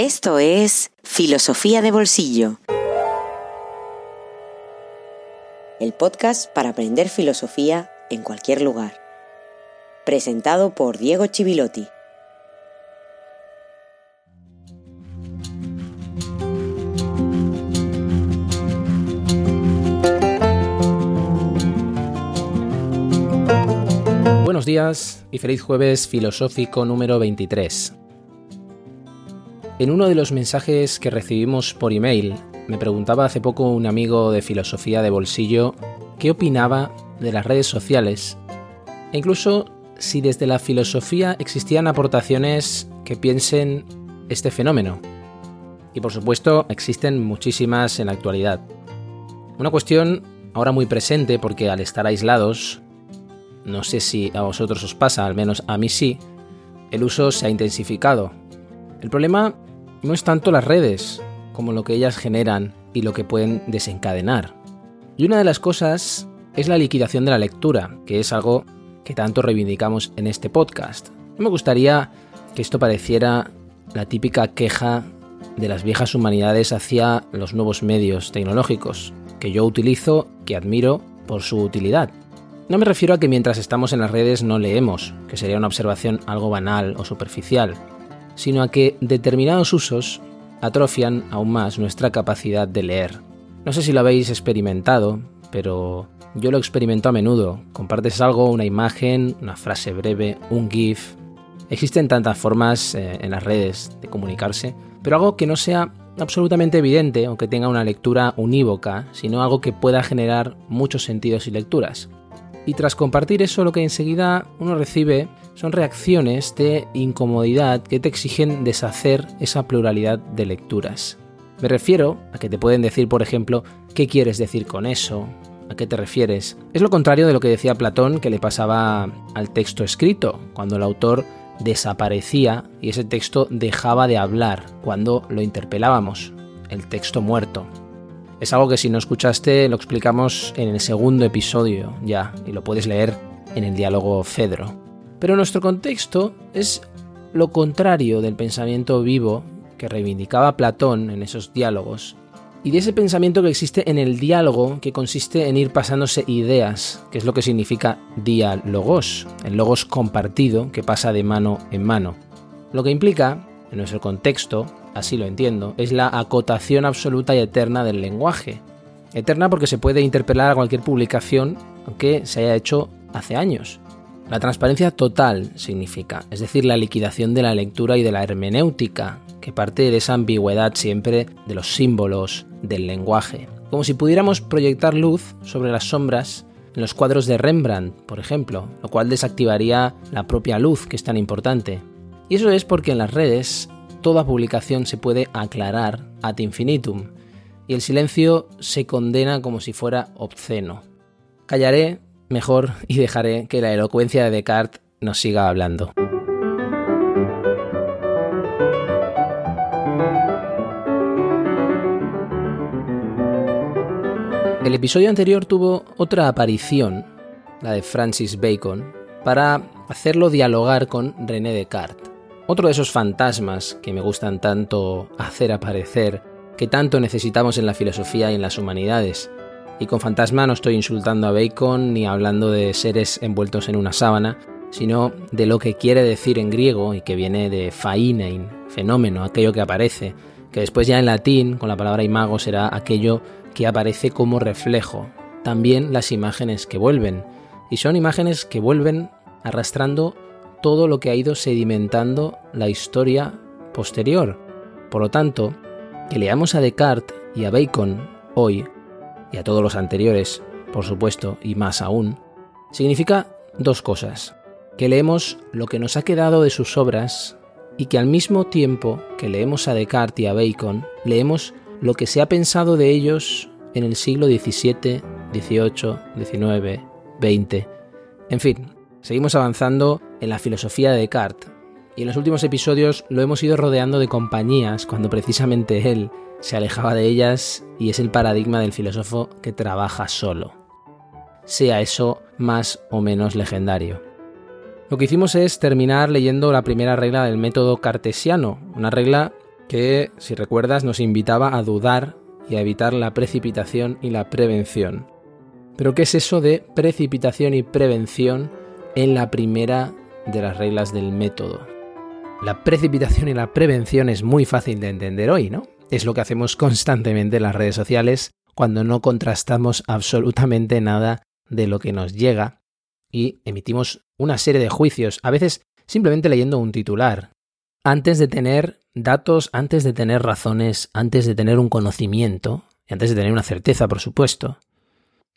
Esto es Filosofía de Bolsillo. El podcast para aprender filosofía en cualquier lugar. Presentado por Diego Chivilotti. Buenos días y feliz jueves filosófico número 23. En uno de los mensajes que recibimos por email, me preguntaba hace poco un amigo de filosofía de bolsillo qué opinaba de las redes sociales e incluso si desde la filosofía existían aportaciones que piensen este fenómeno. Y por supuesto existen muchísimas en la actualidad. Una cuestión ahora muy presente porque al estar aislados, no sé si a vosotros os pasa, al menos a mí sí, el uso se ha intensificado. El problema no es tanto las redes como lo que ellas generan y lo que pueden desencadenar. Y una de las cosas es la liquidación de la lectura, que es algo que tanto reivindicamos en este podcast. me gustaría que esto pareciera la típica queja de las viejas humanidades hacia los nuevos medios tecnológicos, que yo utilizo, que admiro por su utilidad. No me refiero a que mientras estamos en las redes no leemos, que sería una observación algo banal o superficial, sino a que determinados usos atrofian aún más nuestra capacidad de leer. No sé si lo habéis experimentado, pero yo lo experimento a menudo. Compartes algo, una imagen, una frase breve, un GIF. Existen tantas formas eh, en las redes de comunicarse, pero algo que no sea absolutamente evidente o que tenga una lectura unívoca, sino algo que pueda generar muchos sentidos y lecturas. Y tras compartir eso, lo que enseguida uno recibe son reacciones de incomodidad que te exigen deshacer esa pluralidad de lecturas. Me refiero a que te pueden decir, por ejemplo, ¿qué quieres decir con eso? ¿A qué te refieres? Es lo contrario de lo que decía Platón que le pasaba al texto escrito, cuando el autor desaparecía y ese texto dejaba de hablar cuando lo interpelábamos, el texto muerto. Es algo que si no escuchaste lo explicamos en el segundo episodio ya y lo puedes leer en el diálogo Fedro. Pero nuestro contexto es lo contrario del pensamiento vivo que reivindicaba Platón en esos diálogos y de ese pensamiento que existe en el diálogo que consiste en ir pasándose ideas, que es lo que significa diálogos, el logos compartido que pasa de mano en mano. Lo que implica, en nuestro contexto, así lo entiendo, es la acotación absoluta y eterna del lenguaje. Eterna porque se puede interpelar a cualquier publicación aunque se haya hecho hace años. La transparencia total significa, es decir, la liquidación de la lectura y de la hermenéutica, que parte de esa ambigüedad siempre de los símbolos, del lenguaje. Como si pudiéramos proyectar luz sobre las sombras en los cuadros de Rembrandt, por ejemplo, lo cual desactivaría la propia luz que es tan importante. Y eso es porque en las redes toda publicación se puede aclarar ad infinitum, y el silencio se condena como si fuera obsceno. Callaré mejor y dejaré que la elocuencia de Descartes nos siga hablando. El episodio anterior tuvo otra aparición, la de Francis Bacon, para hacerlo dialogar con René Descartes. Otro de esos fantasmas que me gustan tanto hacer aparecer, que tanto necesitamos en la filosofía y en las humanidades. Y con fantasma no estoy insultando a Bacon ni hablando de seres envueltos en una sábana, sino de lo que quiere decir en griego y que viene de fainein, fenómeno, aquello que aparece, que después ya en latín, con la palabra imago, será aquello que aparece como reflejo. También las imágenes que vuelven. Y son imágenes que vuelven arrastrando todo lo que ha ido sedimentando la historia posterior. Por lo tanto, que leamos a Descartes y a Bacon hoy, y a todos los anteriores, por supuesto, y más aún, significa dos cosas. Que leemos lo que nos ha quedado de sus obras y que al mismo tiempo que leemos a Descartes y a Bacon, leemos lo que se ha pensado de ellos en el siglo XVII, XVIII, XIX, XX. En fin, seguimos avanzando en la filosofía de Descartes. Y en los últimos episodios lo hemos ido rodeando de compañías cuando precisamente él se alejaba de ellas y es el paradigma del filósofo que trabaja solo. Sea eso más o menos legendario. Lo que hicimos es terminar leyendo la primera regla del método cartesiano, una regla que, si recuerdas, nos invitaba a dudar y a evitar la precipitación y la prevención. Pero ¿qué es eso de precipitación y prevención en la primera de las reglas del método? La precipitación y la prevención es muy fácil de entender hoy, ¿no? Es lo que hacemos constantemente en las redes sociales cuando no contrastamos absolutamente nada de lo que nos llega y emitimos una serie de juicios, a veces simplemente leyendo un titular, antes de tener datos, antes de tener razones, antes de tener un conocimiento, y antes de tener una certeza, por supuesto.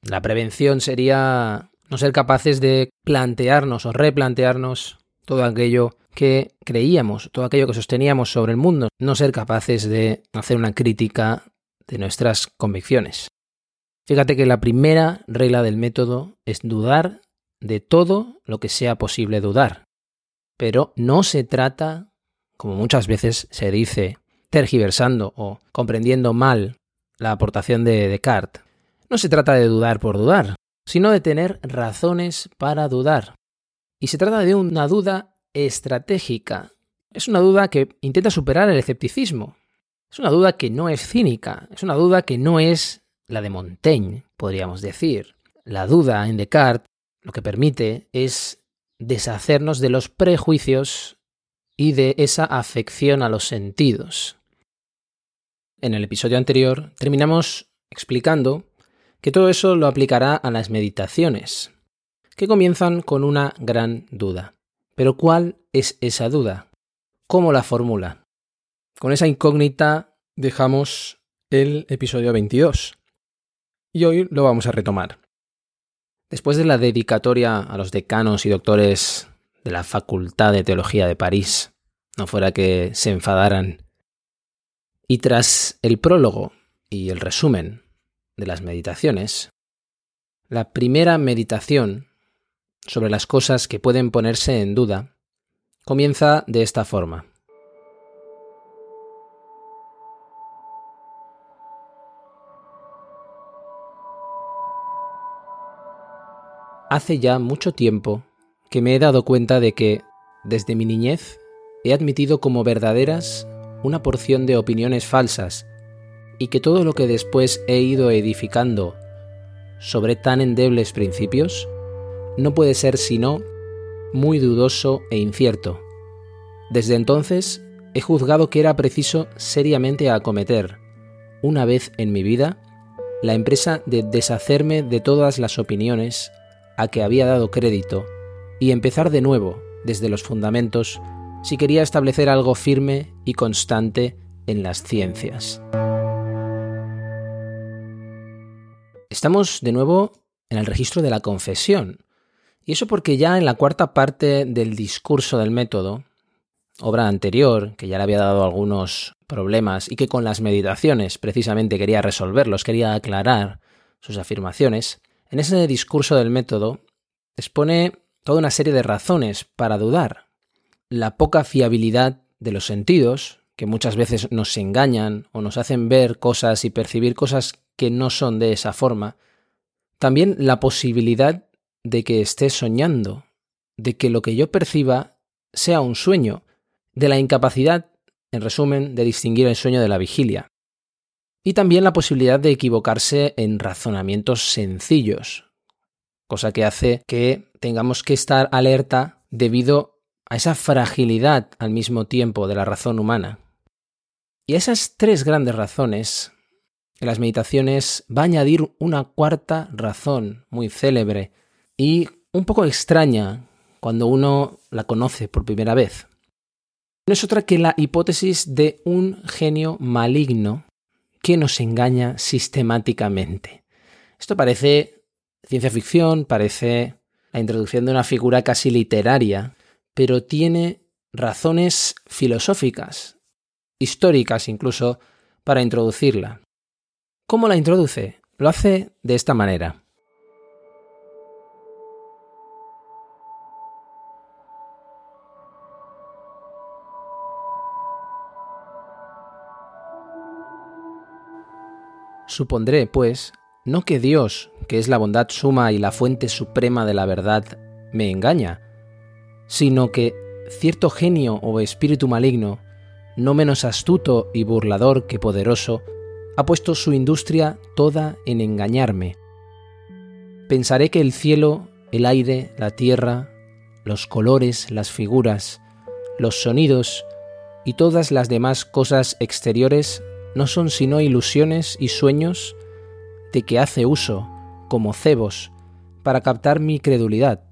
La prevención sería no ser capaces de plantearnos o replantearnos todo aquello que creíamos, todo aquello que sosteníamos sobre el mundo, no ser capaces de hacer una crítica de nuestras convicciones. Fíjate que la primera regla del método es dudar de todo lo que sea posible dudar. Pero no se trata, como muchas veces se dice, tergiversando o comprendiendo mal la aportación de Descartes, no se trata de dudar por dudar, sino de tener razones para dudar. Y se trata de una duda estratégica. Es una duda que intenta superar el escepticismo. Es una duda que no es cínica. Es una duda que no es la de Montaigne, podríamos decir. La duda en Descartes lo que permite es deshacernos de los prejuicios y de esa afección a los sentidos. En el episodio anterior terminamos explicando que todo eso lo aplicará a las meditaciones, que comienzan con una gran duda. Pero ¿cuál es esa duda? ¿Cómo la formula? Con esa incógnita dejamos el episodio 22. Y hoy lo vamos a retomar. Después de la dedicatoria a los decanos y doctores de la Facultad de Teología de París, no fuera que se enfadaran, y tras el prólogo y el resumen de las meditaciones, la primera meditación sobre las cosas que pueden ponerse en duda comienza de esta forma. Hace ya mucho tiempo que me he dado cuenta de que, desde mi niñez, he admitido como verdaderas una porción de opiniones falsas y que todo lo que después he ido edificando sobre tan endebles principios no puede ser sino muy dudoso e incierto. Desde entonces he juzgado que era preciso seriamente acometer, una vez en mi vida, la empresa de deshacerme de todas las opiniones a que había dado crédito y empezar de nuevo desde los fundamentos si quería establecer algo firme y constante en las ciencias. Estamos de nuevo en el registro de la confesión, y eso porque ya en la cuarta parte del discurso del método, obra anterior, que ya le había dado algunos problemas y que con las meditaciones precisamente quería resolverlos, quería aclarar sus afirmaciones, en ese discurso del método expone toda una serie de razones para dudar. La poca fiabilidad de los sentidos, que muchas veces nos engañan o nos hacen ver cosas y percibir cosas que no son de esa forma. También la posibilidad de que esté soñando, de que lo que yo perciba sea un sueño, de la incapacidad, en resumen, de distinguir el sueño de la vigilia y también la posibilidad de equivocarse en razonamientos sencillos, cosa que hace que tengamos que estar alerta debido a esa fragilidad al mismo tiempo de la razón humana. Y esas tres grandes razones, en las meditaciones va a añadir una cuarta razón muy célebre y un poco extraña cuando uno la conoce por primera vez. No es otra que la hipótesis de un genio maligno que nos engaña sistemáticamente. Esto parece ciencia ficción, parece la introducción de una figura casi literaria, pero tiene razones filosóficas, históricas incluso, para introducirla. ¿Cómo la introduce? Lo hace de esta manera. Supondré, pues, no que Dios, que es la bondad suma y la fuente suprema de la verdad, me engaña, sino que cierto genio o espíritu maligno no menos astuto y burlador que poderoso, ha puesto su industria toda en engañarme. Pensaré que el cielo, el aire, la tierra, los colores, las figuras, los sonidos y todas las demás cosas exteriores no son sino ilusiones y sueños de que hace uso, como cebos, para captar mi credulidad.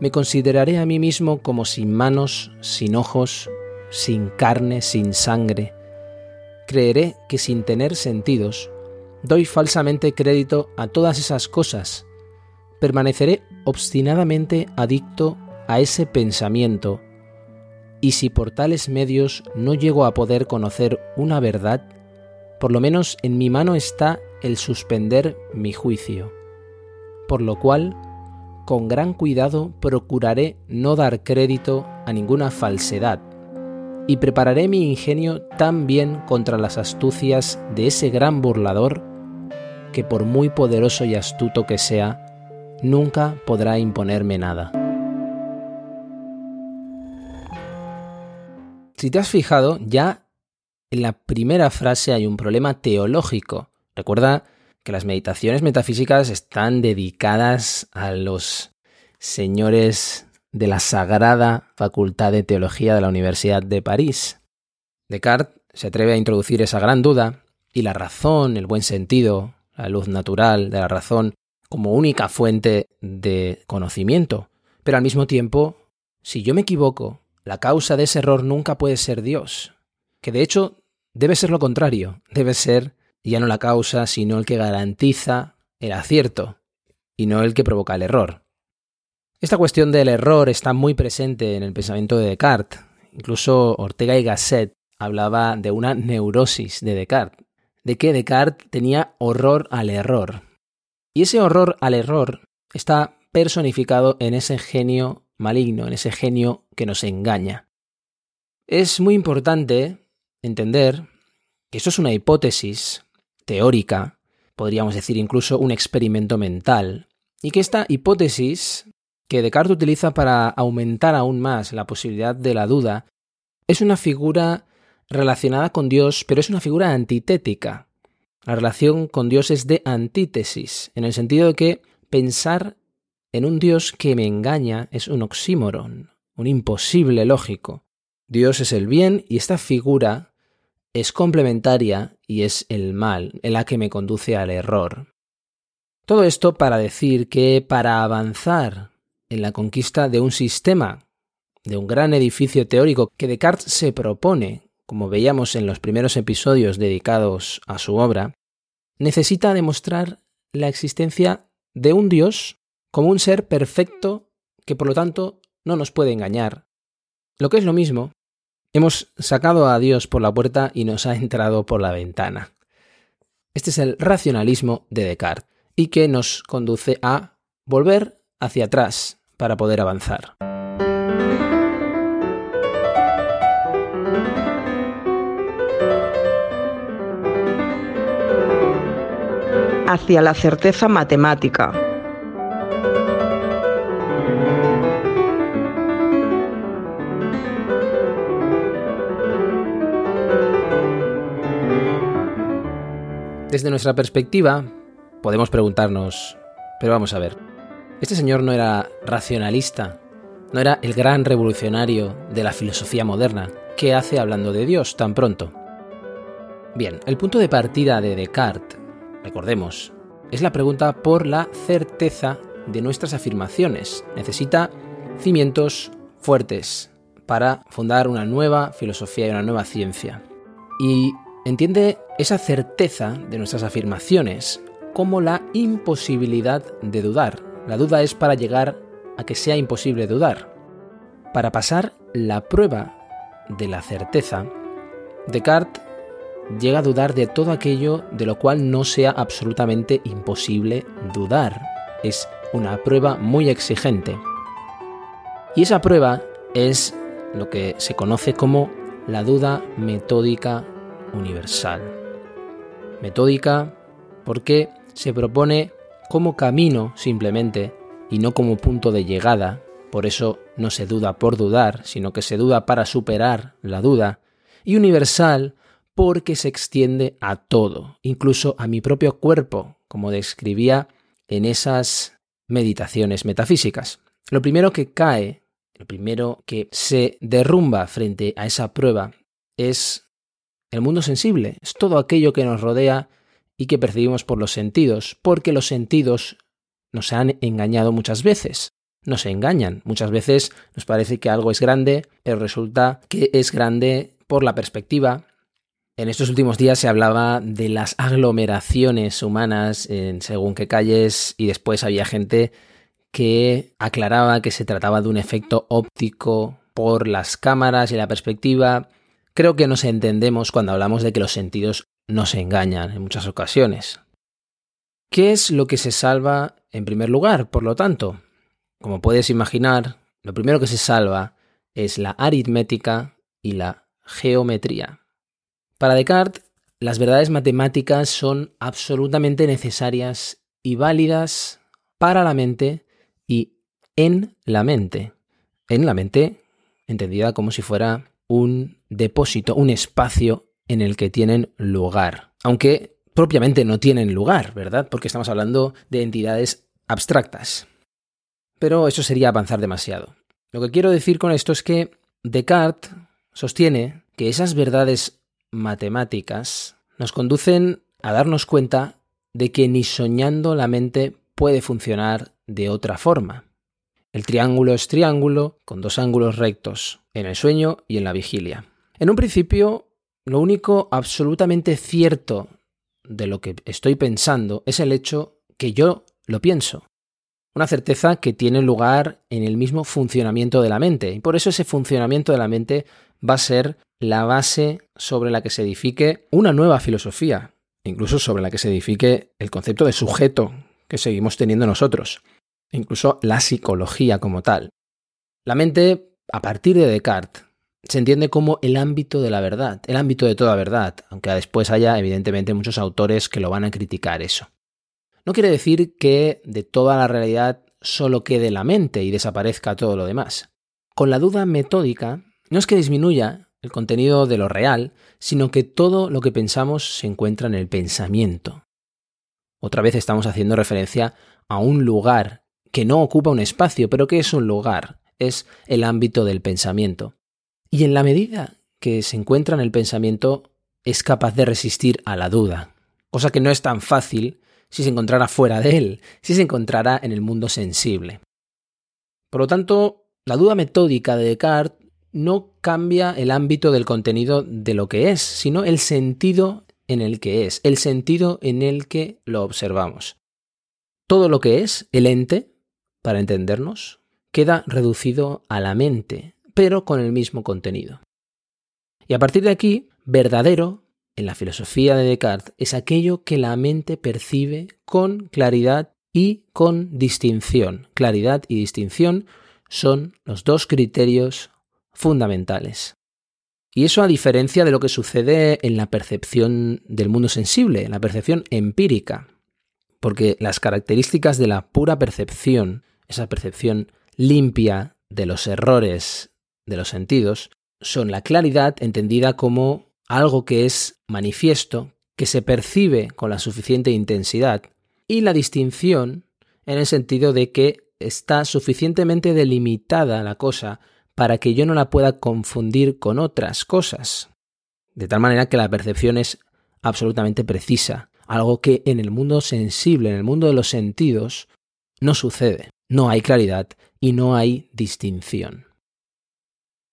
Me consideraré a mí mismo como sin manos, sin ojos, sin carne, sin sangre. Creeré que sin tener sentidos, doy falsamente crédito a todas esas cosas. Permaneceré obstinadamente adicto a ese pensamiento, y si por tales medios no llego a poder conocer una verdad, por lo menos en mi mano está el suspender mi juicio. Por lo cual, con gran cuidado procuraré no dar crédito a ninguna falsedad, y prepararé mi ingenio tan bien contra las astucias de ese gran burlador, que por muy poderoso y astuto que sea, nunca podrá imponerme nada. Si te has fijado, ya en la primera frase hay un problema teológico. Recuerda que las meditaciones metafísicas están dedicadas a los señores de la Sagrada Facultad de Teología de la Universidad de París. Descartes se atreve a introducir esa gran duda y la razón, el buen sentido, la luz natural de la razón como única fuente de conocimiento. Pero al mismo tiempo, si yo me equivoco, la causa de ese error nunca puede ser Dios, que de hecho debe ser lo contrario, debe ser ya no la causa, sino el que garantiza el acierto y no el que provoca el error. Esta cuestión del error está muy presente en el pensamiento de Descartes. Incluso Ortega y Gasset hablaba de una neurosis de Descartes, de que Descartes tenía horror al error. Y ese horror al error está personificado en ese genio maligno, en ese genio que nos engaña. Es muy importante entender que esto es una hipótesis teórica, podríamos decir incluso un experimento mental, y que esta hipótesis que Descartes utiliza para aumentar aún más la posibilidad de la duda, es una figura relacionada con Dios, pero es una figura antitética. La relación con Dios es de antítesis, en el sentido de que pensar en un Dios que me engaña es un oxímoron, un imposible lógico. Dios es el bien y esta figura es complementaria y es el mal, en la que me conduce al error. Todo esto para decir que para avanzar en la conquista de un sistema, de un gran edificio teórico que Descartes se propone, como veíamos en los primeros episodios dedicados a su obra, necesita demostrar la existencia de un Dios como un ser perfecto que por lo tanto no nos puede engañar. Lo que es lo mismo, hemos sacado a Dios por la puerta y nos ha entrado por la ventana. Este es el racionalismo de Descartes y que nos conduce a volver hacia atrás para poder avanzar. Hacia la certeza matemática. Desde nuestra perspectiva, podemos preguntarnos, pero vamos a ver, este señor no era racionalista, no era el gran revolucionario de la filosofía moderna. ¿Qué hace hablando de Dios tan pronto? Bien, el punto de partida de Descartes, recordemos, es la pregunta por la certeza de nuestras afirmaciones. Necesita cimientos fuertes para fundar una nueva filosofía y una nueva ciencia. Y entiende esa certeza de nuestras afirmaciones como la imposibilidad de dudar, la duda es para llegar a que sea imposible dudar. Para pasar la prueba de la certeza, Descartes llega a dudar de todo aquello de lo cual no sea absolutamente imposible dudar. Es una prueba muy exigente. Y esa prueba es lo que se conoce como la duda metódica universal. Metódica porque se propone como camino simplemente y no como punto de llegada, por eso no se duda por dudar, sino que se duda para superar la duda, y universal porque se extiende a todo, incluso a mi propio cuerpo, como describía en esas meditaciones metafísicas. Lo primero que cae, lo primero que se derrumba frente a esa prueba es el mundo sensible, es todo aquello que nos rodea y que percibimos por los sentidos, porque los sentidos nos han engañado muchas veces. Nos engañan. Muchas veces nos parece que algo es grande, pero resulta que es grande por la perspectiva. En estos últimos días se hablaba de las aglomeraciones humanas en según qué calles y después había gente que aclaraba que se trataba de un efecto óptico por las cámaras y la perspectiva. Creo que nos entendemos cuando hablamos de que los sentidos nos engañan en muchas ocasiones. ¿Qué es lo que se salva en primer lugar, por lo tanto? Como puedes imaginar, lo primero que se salva es la aritmética y la geometría. Para Descartes, las verdades matemáticas son absolutamente necesarias y válidas para la mente y en la mente. En la mente, entendida como si fuera un depósito, un espacio en el que tienen lugar. Aunque propiamente no tienen lugar, ¿verdad? Porque estamos hablando de entidades abstractas. Pero eso sería avanzar demasiado. Lo que quiero decir con esto es que Descartes sostiene que esas verdades matemáticas nos conducen a darnos cuenta de que ni soñando la mente puede funcionar de otra forma. El triángulo es triángulo con dos ángulos rectos, en el sueño y en la vigilia. En un principio, lo único absolutamente cierto de lo que estoy pensando es el hecho que yo lo pienso. Una certeza que tiene lugar en el mismo funcionamiento de la mente. Y por eso ese funcionamiento de la mente va a ser la base sobre la que se edifique una nueva filosofía, incluso sobre la que se edifique el concepto de sujeto que seguimos teniendo nosotros, incluso la psicología como tal. La mente, a partir de Descartes, se entiende como el ámbito de la verdad, el ámbito de toda verdad, aunque después haya evidentemente muchos autores que lo van a criticar eso. No quiere decir que de toda la realidad solo quede la mente y desaparezca todo lo demás. Con la duda metódica, no es que disminuya el contenido de lo real, sino que todo lo que pensamos se encuentra en el pensamiento. Otra vez estamos haciendo referencia a un lugar que no ocupa un espacio, pero que es un lugar, es el ámbito del pensamiento. Y en la medida que se encuentra en el pensamiento, es capaz de resistir a la duda, cosa que no es tan fácil si se encontrara fuera de él, si se encontrara en el mundo sensible. Por lo tanto, la duda metódica de Descartes no cambia el ámbito del contenido de lo que es, sino el sentido en el que es, el sentido en el que lo observamos. Todo lo que es, el ente, para entendernos, queda reducido a la mente, pero con el mismo contenido. Y a partir de aquí, verdadero, en la filosofía de Descartes, es aquello que la mente percibe con claridad y con distinción. Claridad y distinción son los dos criterios fundamentales. Y eso a diferencia de lo que sucede en la percepción del mundo sensible, en la percepción empírica. Porque las características de la pura percepción, esa percepción limpia de los errores de los sentidos son la claridad entendida como algo que es manifiesto, que se percibe con la suficiente intensidad, y la distinción en el sentido de que está suficientemente delimitada la cosa para que yo no la pueda confundir con otras cosas. De tal manera que la percepción es absolutamente precisa, algo que en el mundo sensible, en el mundo de los sentidos, no sucede. No hay claridad y no hay distinción.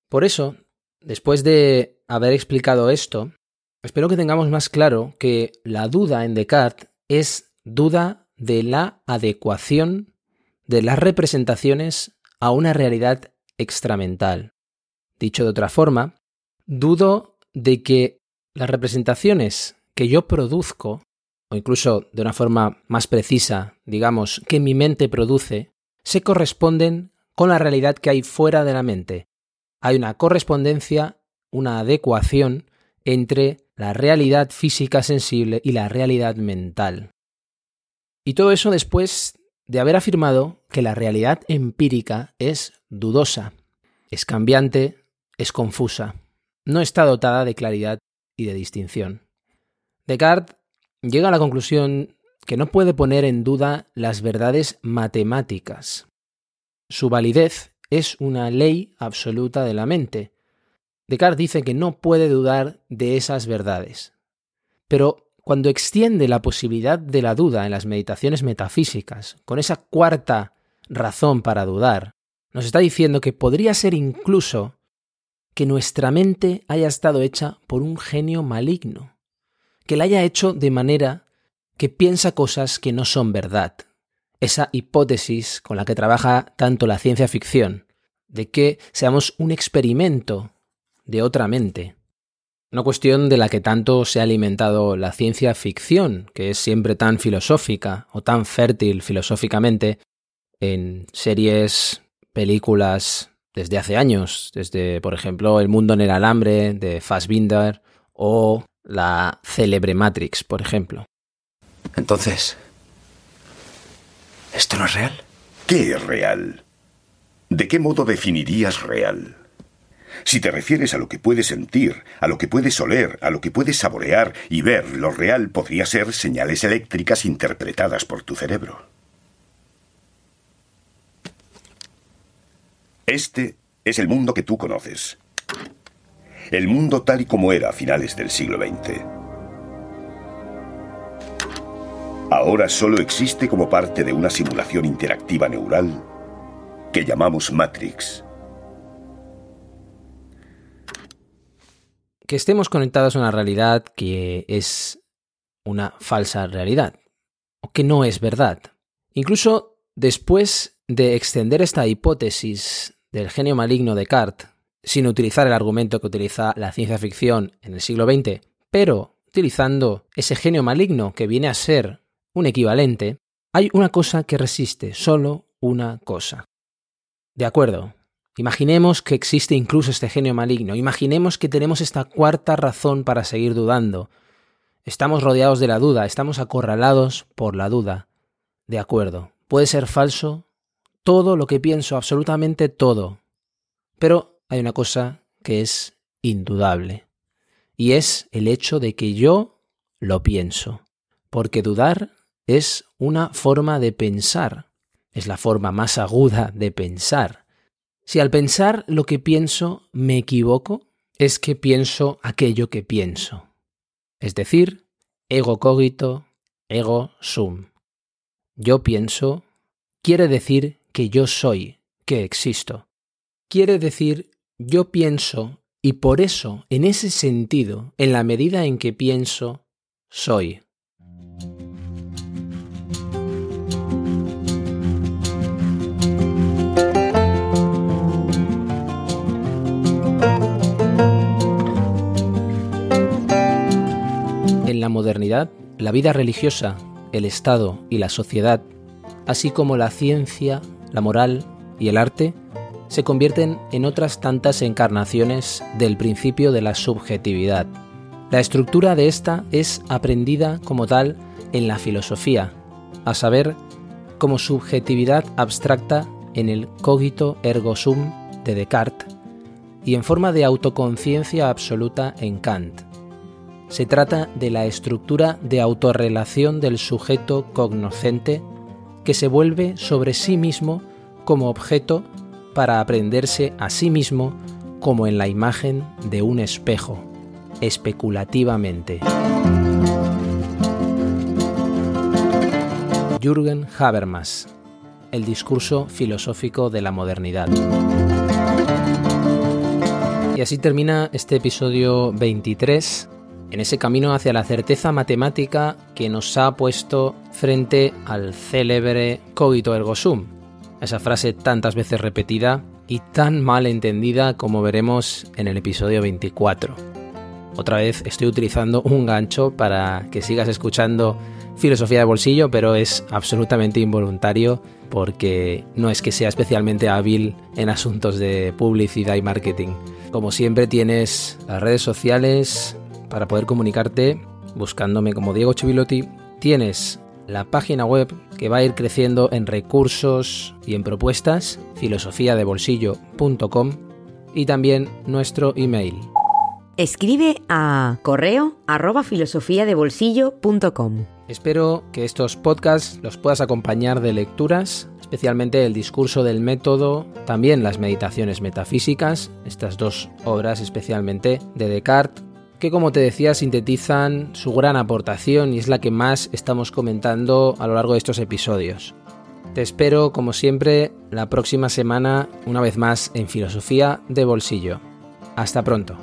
Por eso, después de haber explicado esto, espero que tengamos más claro que la duda en Descartes es duda de la adecuación de las representaciones a una realidad extramental. Dicho de otra forma, dudo de que las representaciones que yo produzco, o incluso de una forma más precisa, digamos, que mi mente produce, se corresponden con la realidad que hay fuera de la mente, hay una correspondencia, una adecuación entre la realidad física sensible y la realidad mental. Y todo eso después de haber afirmado que la realidad empírica es dudosa, es cambiante, es confusa. no está dotada de claridad y de distinción. Descartes llega a la conclusión que no puede poner en duda las verdades matemáticas. Su validez es una ley absoluta de la mente. Descartes dice que no puede dudar de esas verdades. Pero cuando extiende la posibilidad de la duda en las meditaciones metafísicas, con esa cuarta razón para dudar, nos está diciendo que podría ser incluso que nuestra mente haya estado hecha por un genio maligno, que la haya hecho de manera que piensa cosas que no son verdad. Esa hipótesis con la que trabaja tanto la ciencia ficción, de que seamos un experimento de otra mente. Una cuestión de la que tanto se ha alimentado la ciencia ficción, que es siempre tan filosófica o tan fértil filosóficamente, en series, películas desde hace años, desde, por ejemplo, El mundo en el alambre de Fassbinder o la célebre Matrix, por ejemplo. Entonces, ¿esto no es real? ¿Qué es real? ¿De qué modo definirías real? Si te refieres a lo que puedes sentir, a lo que puedes oler, a lo que puedes saborear y ver, lo real podría ser señales eléctricas interpretadas por tu cerebro. Este es el mundo que tú conoces. El mundo tal y como era a finales del siglo XX. Ahora solo existe como parte de una simulación interactiva neural que llamamos Matrix. Que estemos conectados a una realidad que es una falsa realidad, o que no es verdad. Incluso después de extender esta hipótesis del genio maligno de Descartes, sin utilizar el argumento que utiliza la ciencia ficción en el siglo XX, pero utilizando ese genio maligno que viene a ser un equivalente, hay una cosa que resiste, solo una cosa. De acuerdo, imaginemos que existe incluso este genio maligno, imaginemos que tenemos esta cuarta razón para seguir dudando. Estamos rodeados de la duda, estamos acorralados por la duda. De acuerdo, puede ser falso todo lo que pienso, absolutamente todo. Pero hay una cosa que es indudable, y es el hecho de que yo lo pienso, porque dudar es una forma de pensar, es la forma más aguda de pensar. Si al pensar lo que pienso me equivoco, es que pienso aquello que pienso. Es decir, ego cogito, ego sum. Yo pienso quiere decir que yo soy, que existo. Quiere decir yo pienso y por eso, en ese sentido, en la medida en que pienso, soy. En la modernidad, la vida religiosa, el Estado y la sociedad, así como la ciencia, la moral y el arte se convierten en otras tantas encarnaciones del principio de la subjetividad. La estructura de esta es aprendida como tal en la filosofía, a saber, como subjetividad abstracta en el cogito ergo sum de Descartes y en forma de autoconciencia absoluta en Kant. Se trata de la estructura de autorrelación del sujeto cognoscente que se vuelve sobre sí mismo como objeto para aprenderse a sí mismo como en la imagen de un espejo, especulativamente. Jürgen Habermas, El discurso filosófico de la modernidad. Y así termina este episodio 23 en ese camino hacia la certeza matemática que nos ha puesto frente al célebre cogito ergo sum, esa frase tantas veces repetida y tan mal entendida como veremos en el episodio 24. Otra vez estoy utilizando un gancho para que sigas escuchando filosofía de bolsillo, pero es absolutamente involuntario porque no es que sea especialmente hábil en asuntos de publicidad y marketing. Como siempre tienes las redes sociales, para poder comunicarte buscándome como Diego Chivilotti. Tienes la página web que va a ir creciendo en recursos y en propuestas, filosofiadebolsillo.com y también nuestro email Escribe a correo arroba filosofiadebolsillo.com. Espero que estos podcasts los puedas acompañar de lecturas, especialmente el discurso del método, también las meditaciones metafísicas, estas dos obras especialmente de Descartes, que como te decía sintetizan su gran aportación y es la que más estamos comentando a lo largo de estos episodios. Te espero, como siempre, la próxima semana, una vez más en Filosofía de Bolsillo. Hasta pronto.